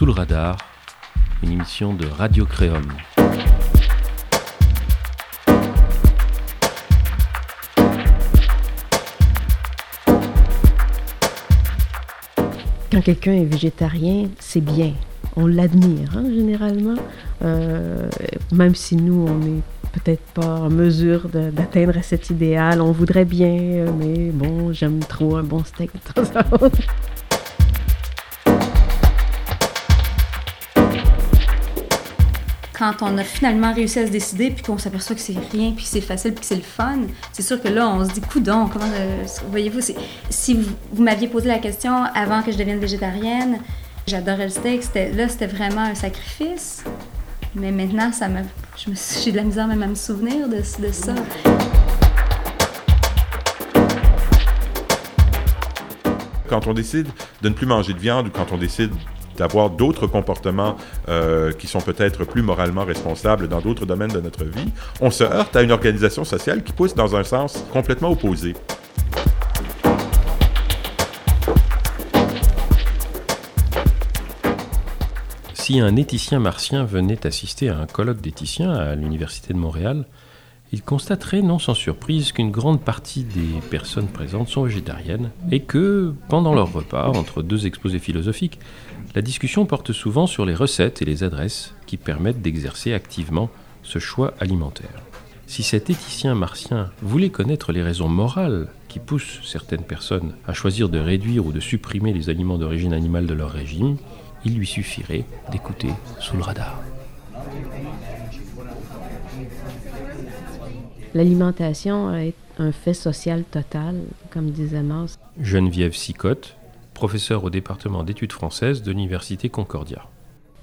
Sous le radar, une émission de Radio Créum. Quand quelqu'un est végétarien, c'est bien. On l'admire, hein, généralement. Euh, même si nous, on n'est peut-être pas en mesure d'atteindre cet idéal. On voudrait bien, mais bon, j'aime trop un bon steak de temps en temps. Quand on a finalement réussi à se décider, puis qu'on s'aperçoit que c'est rien, puis que c'est facile, puis que c'est le fun, c'est sûr que là, on se dit, coudon, comment. Euh, voyez-vous, si vous, m'aviez posé la question avant que je devienne végétarienne, j'adorais le steak, là, c'était vraiment un sacrifice. Mais maintenant, ça me, j'ai de la misère même à me souvenir de, de ça. Quand on décide de ne plus manger de viande ou quand on décide d'avoir d'autres comportements euh, qui sont peut-être plus moralement responsables dans d'autres domaines de notre vie, on se heurte à une organisation sociale qui pousse dans un sens complètement opposé. Si un éthicien martien venait assister à un colloque d'éthiciens à l'Université de Montréal, il constaterait non sans surprise qu'une grande partie des personnes présentes sont végétariennes et que, pendant leur repas, entre deux exposés philosophiques, la discussion porte souvent sur les recettes et les adresses qui permettent d'exercer activement ce choix alimentaire. Si cet éthicien martien voulait connaître les raisons morales qui poussent certaines personnes à choisir de réduire ou de supprimer les aliments d'origine animale de leur régime, il lui suffirait d'écouter sous le radar. L'alimentation est un fait social total, comme disait Mars. Geneviève Sicotte, professeur au département d'études françaises de l'Université Concordia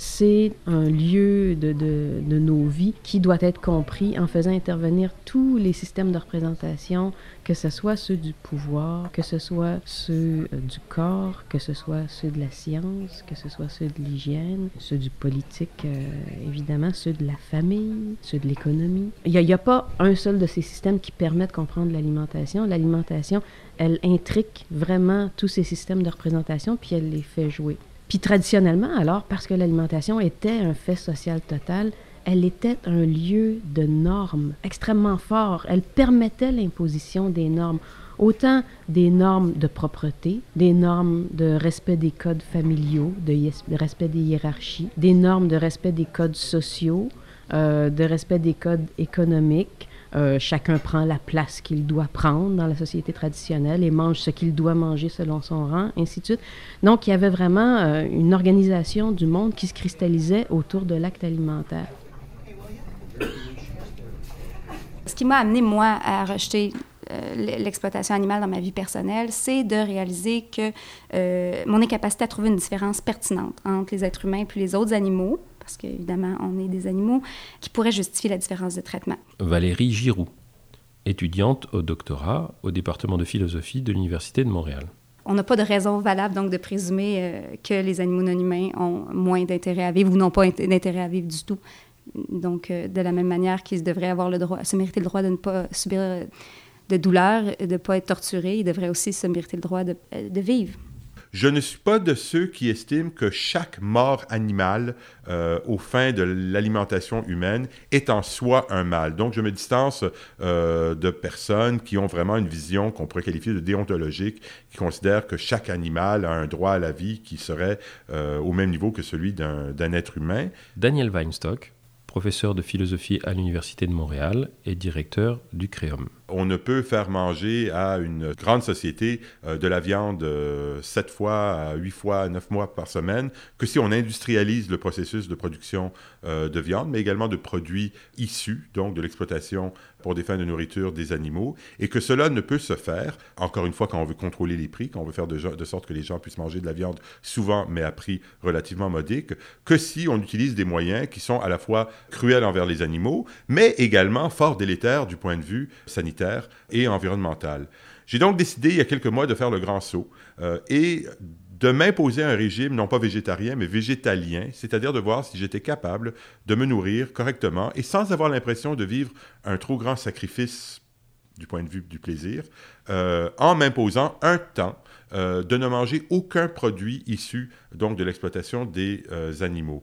c'est un lieu de, de, nos vies qui doit être compris en faisant intervenir tous les systèmes de représentation, que ce soit ceux du pouvoir, que ce soit ceux euh, du corps, que ce soit ceux de la science, que ce soit ceux de l'hygiène, ceux du politique, euh, évidemment, ceux de la famille, ceux de l'économie. Il n'y a, pas un seul de ces systèmes qui permet de comprendre l'alimentation. L'alimentation, elle intrique vraiment tous ces systèmes de représentation, puis elle les fait jouer. Puis traditionnellement, alors, parce que l'alimentation était un fait social total, elle était un lieu de normes extrêmement fort. Elle permettait l'imposition des normes, autant des normes de propreté, des normes de respect des codes familiaux, de, respect des hiérarchies, des normes de respect des codes sociaux, euh, de respect des codes économiques, euh, chacun prend la place qu'il doit prendre dans la société traditionnelle et mange ce qu'il doit manger selon son rang, ainsi de suite. Donc, il y avait vraiment euh, une organisation du monde qui se cristallisait autour de l'acte alimentaire. Ce qui m'a amené, moi, à rejeter euh, l'exploitation animale dans ma vie personnelle, c'est de réaliser que mon incapacité à trouver une différence pertinente entre les êtres humains et les autres animaux, parce qu'évidemment, on est des animaux, qui pourraient justifier la différence de traitement. Valérie Giroux, étudiante au doctorat au département de philosophie de l'Université de Montréal. On n'a pas de raison valable donc de présumer euh, que les animaux non humains ont moins d'intérêt à vivre ou n'ont pas d'intérêt à vivre du tout. Donc, euh, de la même manière qu'ils devraient avoir le droit, se mériter le droit de ne pas subir de douleur, de ne pas être torturés, ils devraient aussi se mériter le droit de, de vivre. Je ne suis pas de ceux qui estiment que chaque mort animale euh, aux fins de l'alimentation humaine est en soi un mal. Donc, je me distance euh, de personnes qui ont vraiment une vision qu'on pourrait qualifier de déontologique, qui considèrent que chaque animal a un droit à la vie qui serait euh, au même niveau que celui d'un être humain. Daniel Weinstock, professeur de philosophie à l'Université de Montréal et directeur du Créum. On ne peut faire manger à une grande société euh, de la viande euh, sept fois, huit fois, neuf mois par semaine que si on industrialise le processus de production euh, de viande, mais également de produits issus donc de l'exploitation pour des fins de nourriture des animaux, et que cela ne peut se faire, encore une fois, quand on veut contrôler les prix, quand on veut faire de, sorte que les gens puissent manger de la viande souvent, mais à prix relativement modique, que si on utilise des moyens qui sont à la fois cruels envers les animaux, mais également fort délétères du point de vue sanitaire et environnemental. J'ai donc décidé il y a quelques mois de faire le grand saut euh, et de m'imposer un régime non pas végétarien, mais végétalien, c'est-à-dire de voir si j'étais capable de me nourrir correctement et sans avoir l'impression de vivre un trop grand sacrifice du point de vue du plaisir, euh, en m'imposant un temps euh, de ne manger aucun produit issu donc de l'exploitation des euh, animaux.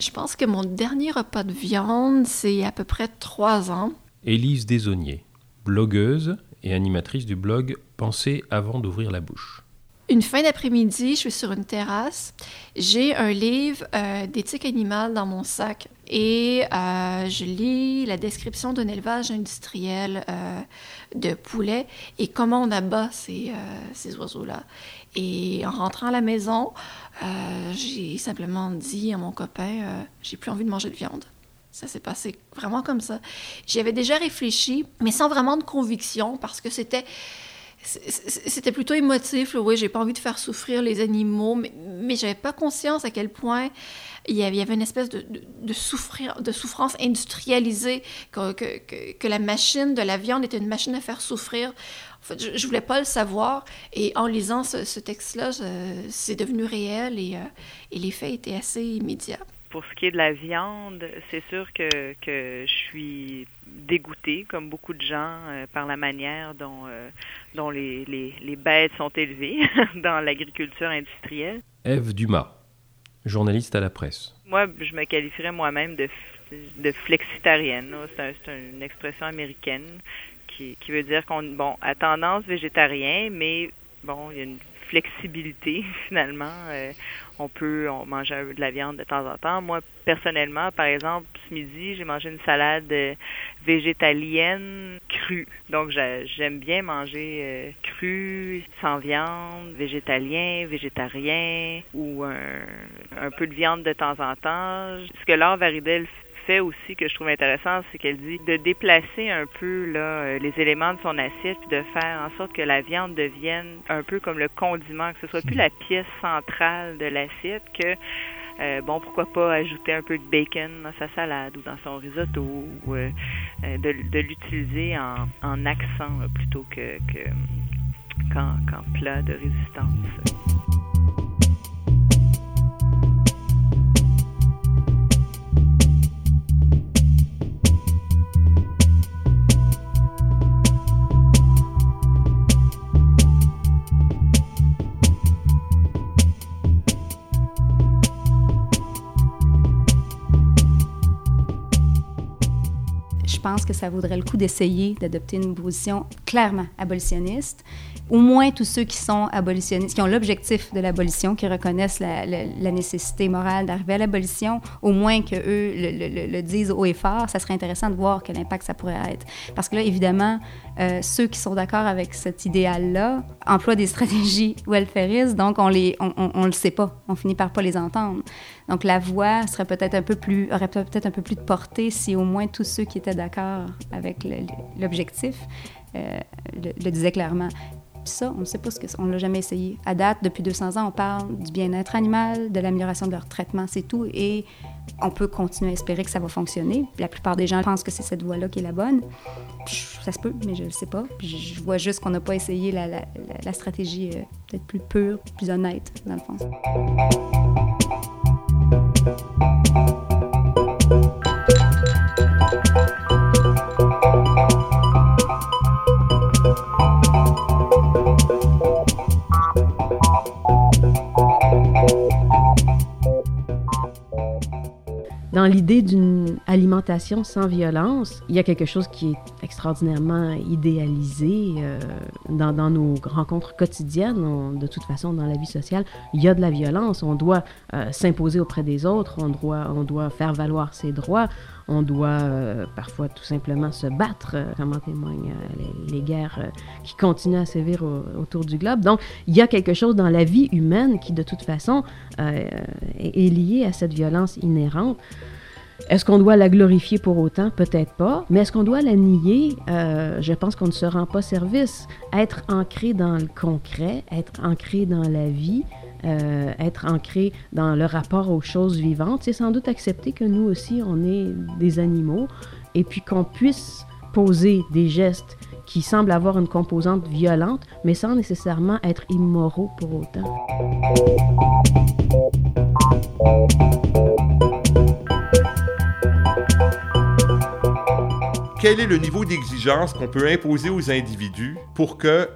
Je pense que mon dernier repas de viande, c'est à peu près trois ans. Élise Desaunier, blogueuse et animatrice du blog Penser avant d'ouvrir la bouche. Une fin d'après-midi, je suis sur une terrasse. J'ai un livre euh, d'éthique animale dans mon sac et euh, je lis la description d'un élevage industriel euh, de poulets et comment on abat ces, ces oiseaux-là. Et en rentrant à la maison, j'ai simplement dit à mon copain, j'ai plus envie de manger de viande. Ça s'est passé vraiment comme ça. J'y avais déjà réfléchi, mais sans vraiment de conviction, parce que c'était c'était plutôt émotif. Oui, j'ai pas envie de faire souffrir les animaux, mais, mais j'avais pas conscience à quel point il y avait, une espèce de, souffrir, de souffrance industrialisée, que, que, la machine de la viande était une machine à faire souffrir. En fait, je, ne voulais pas le savoir. Et en lisant ce, texte-là, c'est devenu réel et, euh, et l'effet était assez immédiat pour ce qui est de la viande, c'est sûr que, que je suis dégoûtée, comme beaucoup de gens, euh, par la manière dont, euh, dont les, les, les, bêtes sont élevées dans l'agriculture industrielle. Eve Dumas, journaliste à la presse. Moi, je me qualifierais moi-même de, de flexitarienne. C'est une expression américaine qui, qui veut dire qu'on bon, a tendance végétarien, mais bon, il y a une flexibilité finalement. Euh, on peut on manger de la viande de temps en temps. Moi, personnellement, par exemple, ce midi, j'ai mangé une salade euh, végétalienne crue. Donc, j'aime bien manger euh, cru, sans viande, végétalien, végétarien ou un, un, peu de viande de temps en temps. Ce que Laure Varidel fait aussi que je trouve intéressant, c'est qu'elle dit de déplacer un peu là, euh, les éléments de son assiette puis de faire en sorte que la viande devienne un peu comme le condiment, que ce soit plus la pièce centrale de l'assiette que euh, bon, pourquoi pas ajouter un peu de bacon dans sa salade ou dans son risotto ou euh, de, l'utiliser en, en accent plutôt que, que qu'en, qu'en plat de résistance. Pense que ça vaudrait le coup d'essayer d'adopter une position clairement abolitionniste. Au moins tous ceux qui sont abolitionnistes, qui ont l'objectif de l'abolition, qui reconnaissent la, nécessité morale d'arriver à l'abolition, au moins que eux le, disent haut et fort, ça serait intéressant de voir quel impact ça pourrait être. Parce que là, évidemment, euh, ceux qui sont d'accord avec cet idéal-là emploient des stratégies welfaristes, donc on les, on, le sait pas, on finit par pas les entendre. Donc la voix serait peut-être un peu plus, aurait peut-être un peu plus de portée si au moins tous ceux qui étaient d'accord avec l'objectif euh, le, disaient clairement. Ça, on ne sait pas ce que on l'a jamais essayé. À date, depuis 200 ans, on parle du bien-être animal, de l'amélioration de leur traitement, c'est tout, et on peut continuer à espérer que ça va fonctionner. La plupart des gens pensent que c'est cette voie-là qui est la bonne. Ça se peut, mais je ne sais pas. je vois juste qu'on n'a pas essayé la, la, la stratégie euh, peut-être plus pure, plus honnête, dans le fond. Dans l'idée d'une alimentation sans violence, il y a quelque chose qui est extraordinairement idéalisé euh, dans, nos rencontres quotidiennes. de toute façon, dans la vie sociale, il y a de la violence. On doit euh, s'imposer auprès des autres, on doit, on doit faire valoir ses droits, on doit euh, parfois tout simplement se battre, comme en témoignent les, guerres qui continuent à sévir autour du globe. Donc, il y a quelque chose dans la vie humaine qui, de toute façon, est lié à cette violence inhérente. Est-ce qu'on doit la glorifier pour autant? Peut-être pas. Mais est-ce qu'on doit la nier? Euh, je pense qu'on ne se rend pas service. Être ancré dans le concret, être ancré dans la vie, euh, être ancré dans le rapport aux choses vivantes, c'est sans doute accepter que nous aussi, on est des animaux et puis qu'on puisse poser des gestes qui semblent avoir une composante violente, mais sans nécessairement être immoraux pour autant. Quel est le niveau d'exigence qu'on peut imposer aux individus pour que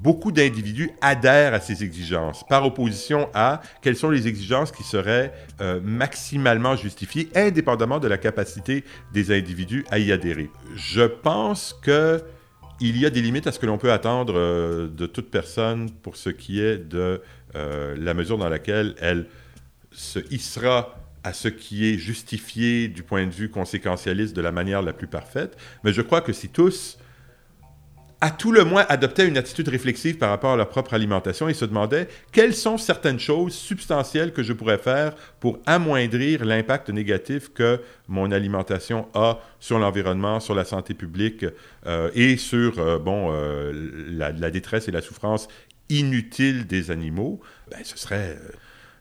beaucoup d'individus adhèrent à ces exigences, par opposition à quelles sont les exigences qui seraient euh, maximalement justifiées, indépendamment de la capacité des individus à y adhérer. Je pense que il y a des limites à ce que l'on peut attendre euh, de toute personne pour ce qui est de euh, la mesure dans laquelle elle se hissera à ce qui est justifié du point de vue conséquentialiste de la manière la plus parfaite. Mais je crois que si tous à tout le moins adoptaient une attitude réflexive par rapport à leur propre alimentation et se demandaient quelles sont certaines choses substantielles que je pourrais faire pour amoindrir l'impact négatif que mon alimentation a sur l'environnement, sur la santé publique euh, et sur euh, bon, euh, la, la, détresse et la souffrance inutile des animaux, ben, ce, serait,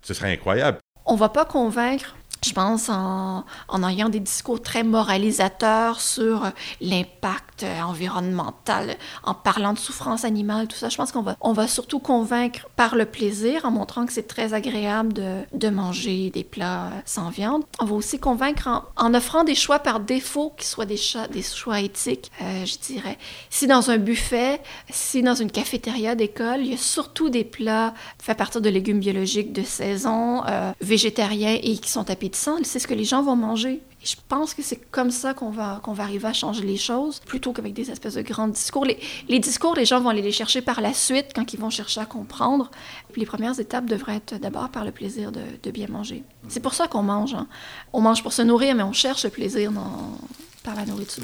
ce serait incroyable. On va pas convaincre je pense, en, ayant des discours très moralisateurs sur l'impact environnemental, en parlant de souffrance animale, tout ça. Je pense qu'on va, on va surtout convaincre par le plaisir, en montrant que c'est très agréable de, de, manger des plats sans viande. On va aussi convaincre en, offrant des choix par défaut qui soient des, choix, des choix éthiques, euh, je dirais. Si dans un buffet, si dans une cafétéria d'école, il y a surtout des plats faits à partir de légumes biologiques de saison, euh, végétariens et qui sont appétissants, c'est ce que les gens vont manger. Et je pense que c'est comme ça qu'on va, qu'on va arriver à changer les choses, plutôt qu'avec des espèces de grands discours. Les, les, discours, les gens vont aller les chercher par la suite quand ils vont chercher à comprendre. Puis les premières étapes devraient être d'abord par le plaisir de, de bien manger. C'est pour ça qu'on mange. Hein. On mange pour se nourrir, mais on cherche le plaisir dans, par la nourriture.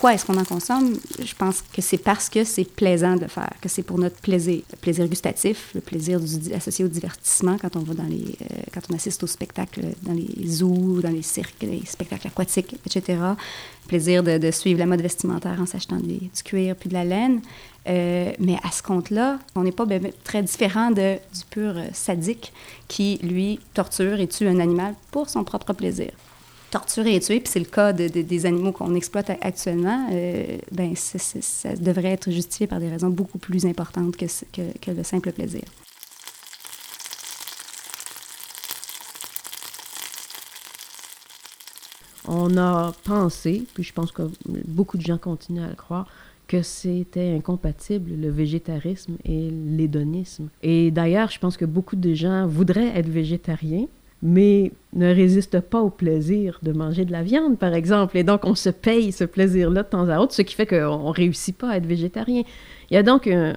Pourquoi est-ce qu'on en consomme? Je pense que c'est parce que c'est plaisant de faire, que c'est pour notre plaisir. Le plaisir gustatif, le plaisir associé au divertissement quand on va dans les, euh, quand on assiste aux spectacles dans les zoos, dans les cirques, les spectacles aquatiques, etc. Le plaisir de, suivre la mode vestimentaire en s'achetant du cuir puis de la laine. Euh, mais à ce compte-là, on n'est pas très différent de, du pur sadique qui, lui, torture et tue un animal pour son propre plaisir torturer et tuer, puis c'est le cas de, de, des animaux qu'on exploite actuellement, euh, ben ça devrait être justifié par des raisons beaucoup plus importantes que, que, que le simple plaisir. On a pensé, puis je pense que beaucoup de gens continuent à le croire, que c'était incompatible le végétarisme et l'hédonisme. Et d'ailleurs, je pense que beaucoup de gens voudraient être végétariens, mais ne résiste pas au plaisir de manger de la viande, par exemple. Et donc, on se paye ce plaisir-là de temps à autre, ce qui fait qu'on ne réussit pas à être végétarien. Il y a donc un,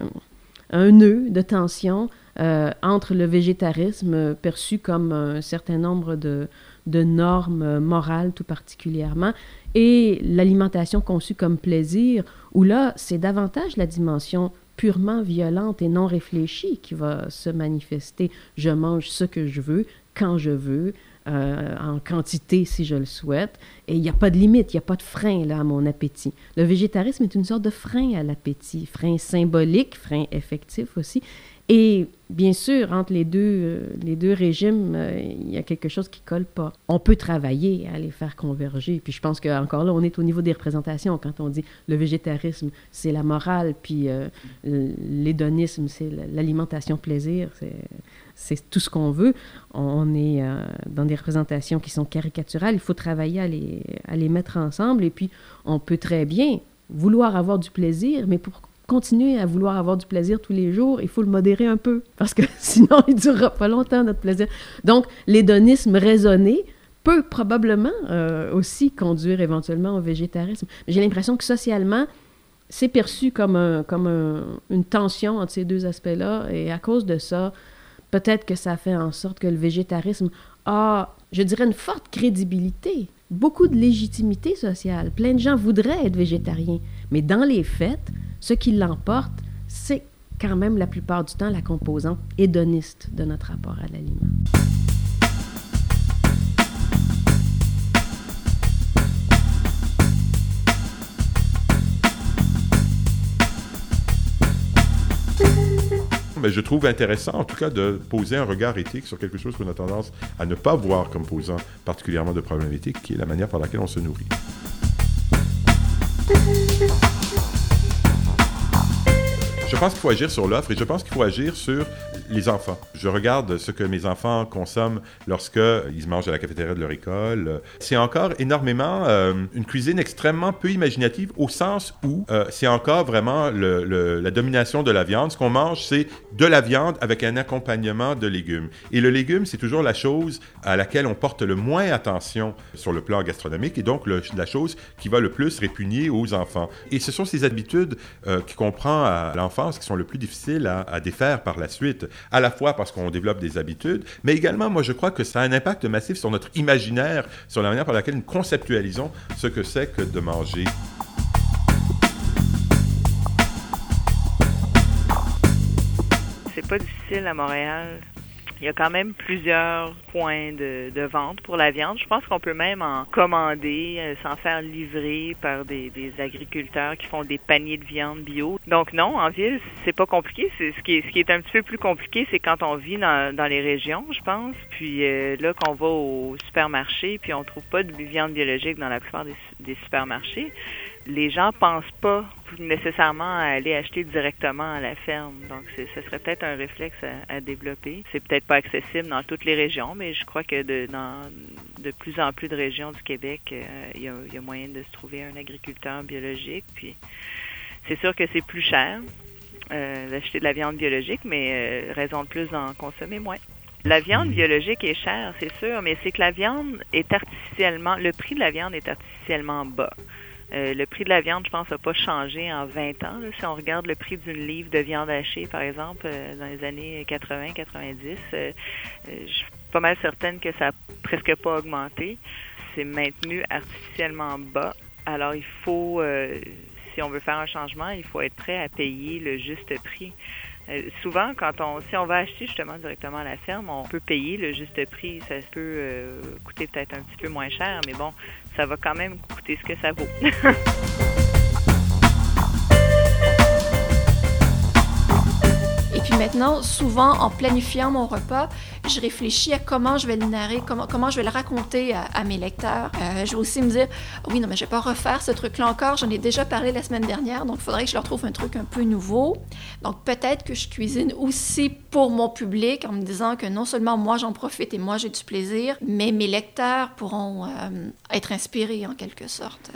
nœud de tension euh, entre le végétarisme perçu comme un certain nombre de, de normes morales tout particulièrement et l'alimentation conçue comme plaisir, où là, c'est davantage la dimension purement violente et non réfléchie qui va se manifester. Je mange ce que je veux, quand je veux, euh, en quantité si je le souhaite. Et il n'y a pas de limite, il n'y a pas de frein là, à mon appétit. Le végétarisme est une sorte de frein à l'appétit, frein symbolique, frein effectif aussi. Et bien sûr, entre les deux, euh, les deux régimes, euh, il y a quelque chose qui colle pas. On peut travailler à les faire converger. Puis je pense qu'encore là, on est au niveau des représentations. Quand on dit le végétarisme, c'est la morale, puis euh, l'hédonisme, c'est l'alimentation plaisir, c'est tout ce qu'on veut. On est euh, dans des représentations qui sont caricaturales. Il faut travailler à les, à les mettre ensemble. Et puis, on peut très bien vouloir avoir du plaisir, mais pour continuer à vouloir avoir du plaisir tous les jours, il faut le modérer un peu, parce que sinon, il ne durera pas longtemps, notre plaisir. Donc, l'hédonisme raisonné peut probablement euh, aussi conduire éventuellement au végétarisme. J'ai l'impression que socialement, c'est perçu comme, un, comme un, une tension entre ces deux aspects-là, et à cause de ça, peut-être que ça fait en sorte que le végétarisme a, je dirais, une forte crédibilité, beaucoup de légitimité sociale. Plein de gens voudraient être végétariens, mais dans les faits, ce qui l'emporte, c'est quand même la plupart du temps la composante hédoniste de notre rapport à l'aliment. Mais je trouve intéressant, en tout cas, de poser un regard éthique sur quelque chose qu'on a tendance à ne pas voir comme posant particulièrement de problème éthique, qui est la manière par laquelle on se nourrit. Je pense qu'il faut agir sur l'offre et je pense qu'il faut agir sur les enfants. Je regarde ce que mes enfants consomment lorsqu'ils mangent à la cafétéria de leur école. C'est encore énormément euh, une cuisine extrêmement peu imaginative au sens où euh, c'est encore vraiment la domination de la viande. Ce qu'on mange, c'est de la viande avec un accompagnement de légumes. Et le légume, c'est toujours la chose à laquelle on porte le moins attention sur le plan gastronomique et donc la chose qui va le plus répugner aux enfants. Et ce sont ces habitudes euh, qui comprend à l'enfance qui sont le plus difficiles à défaire par la suite, à la fois parce qu'on développe des habitudes, mais également, moi, je crois que ça a un impact massif sur notre imaginaire, sur la manière par laquelle nous conceptualisons ce que c'est que de manger. C'est pas difficile à Montréal il y a quand même plusieurs points de, vente pour la viande. Je pense qu'on peut même en commander, euh, s'en faire livrer par des, agriculteurs qui font des paniers de viande bio. Donc non, en ville, c'est pas compliqué. C'est ce qui est ce qui est un petit peu plus compliqué, c'est quand on vit dans, les régions, je pense. Puis euh, là, qu'on va au supermarché, puis on trouve pas de viande biologique dans la plupart des supermarchés les gens pensent pas nécessairement à aller acheter directement à la ferme. Donc, ce serait peut-être un réflexe à, développer. C'est peut-être pas accessible dans toutes les régions, mais je crois que de, dans de plus en plus de régions du Québec, euh, il y, a, moyen de se trouver un agriculteur biologique. Puis, c'est sûr que c'est plus cher euh, d'acheter de la viande biologique, mais euh, raison de plus d'en consommer moins. La viande biologique est chère, c'est sûr, mais c'est que la viande est artificiellement, le prix de la viande est artificiellement bas. Euh, le prix de la viande, je pense, n'a pas changé en 20 ans. Si on regarde le prix d'une livre de viande hachée, par exemple, euh, dans les années 80-90, euh, je suis pas mal certaine que ça n'a presque pas augmenté. C'est maintenu artificiellement bas. Alors, il faut, si on veut faire un changement, il faut être prêt à payer le juste prix. Souvent, quand on, si on va acheter justement directement à la ferme, on peut payer le juste prix. Ça peut coûter peut-être un petit peu moins cher, mais bon, ça va quand même coûter ce que ça vaut. Et puis maintenant, souvent, en planifiant mon repas, je réfléchis à comment je vais le narrer, comment, comment je vais le raconter à, mes lecteurs. Euh, je vais aussi me dire, oui, non, mais je vais pas refaire ce truc-là encore. J'en ai déjà parlé la semaine dernière, donc il faudrait que je leur trouve un truc un peu nouveau. Donc peut-être que je cuisine aussi pour mon public en me disant que non seulement moi j'en profite et moi j'ai du plaisir, mais mes lecteurs pourront euh, être inspirés en quelque sorte.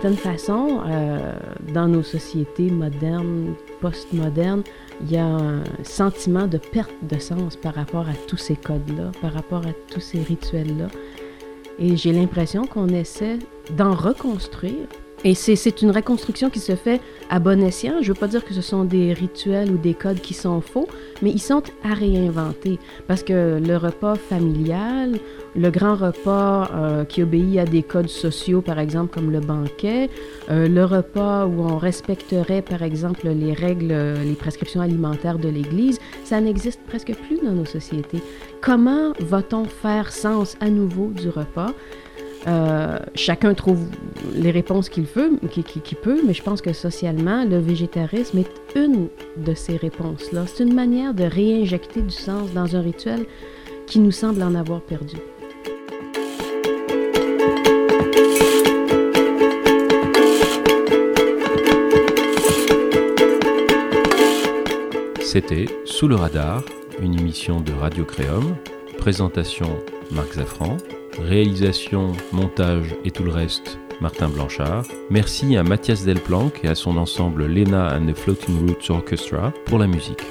Certaine façon, euh, dans nos sociétés modernes, postmodernes, il y a un sentiment de perte de sens par rapport à tous ces codes-là, par rapport à tous ces rituels-là. Et j'ai l'impression qu'on essaie d'en reconstruire et c'est une reconstruction qui se fait à bon escient. Je ne veux pas dire que ce sont des rituels ou des codes qui sont faux, mais ils sont à réinventer. Parce que le repas familial, le grand repas euh, qui obéit à des codes sociaux, par exemple comme le banquet, euh, le repas où on respecterait, par exemple, les règles, les prescriptions alimentaires de l'Église, ça n'existe presque plus dans nos sociétés. Comment va-t-on faire sens à nouveau du repas? Euh, chacun trouve les réponses qu'il veut, qu'il peut, mais je pense que socialement, le végétarisme est une de ces réponses-là. C'est une manière de réinjecter du sens dans un rituel qui nous semble en avoir perdu. C'était Sous le radar, une émission de Radio Créum. Présentation Marc Zaffran. Réalisation, montage et tout le reste, Martin Blanchard. Merci à Mathias Delplanque et à son ensemble Lena and the Floating Roots Orchestra pour la musique.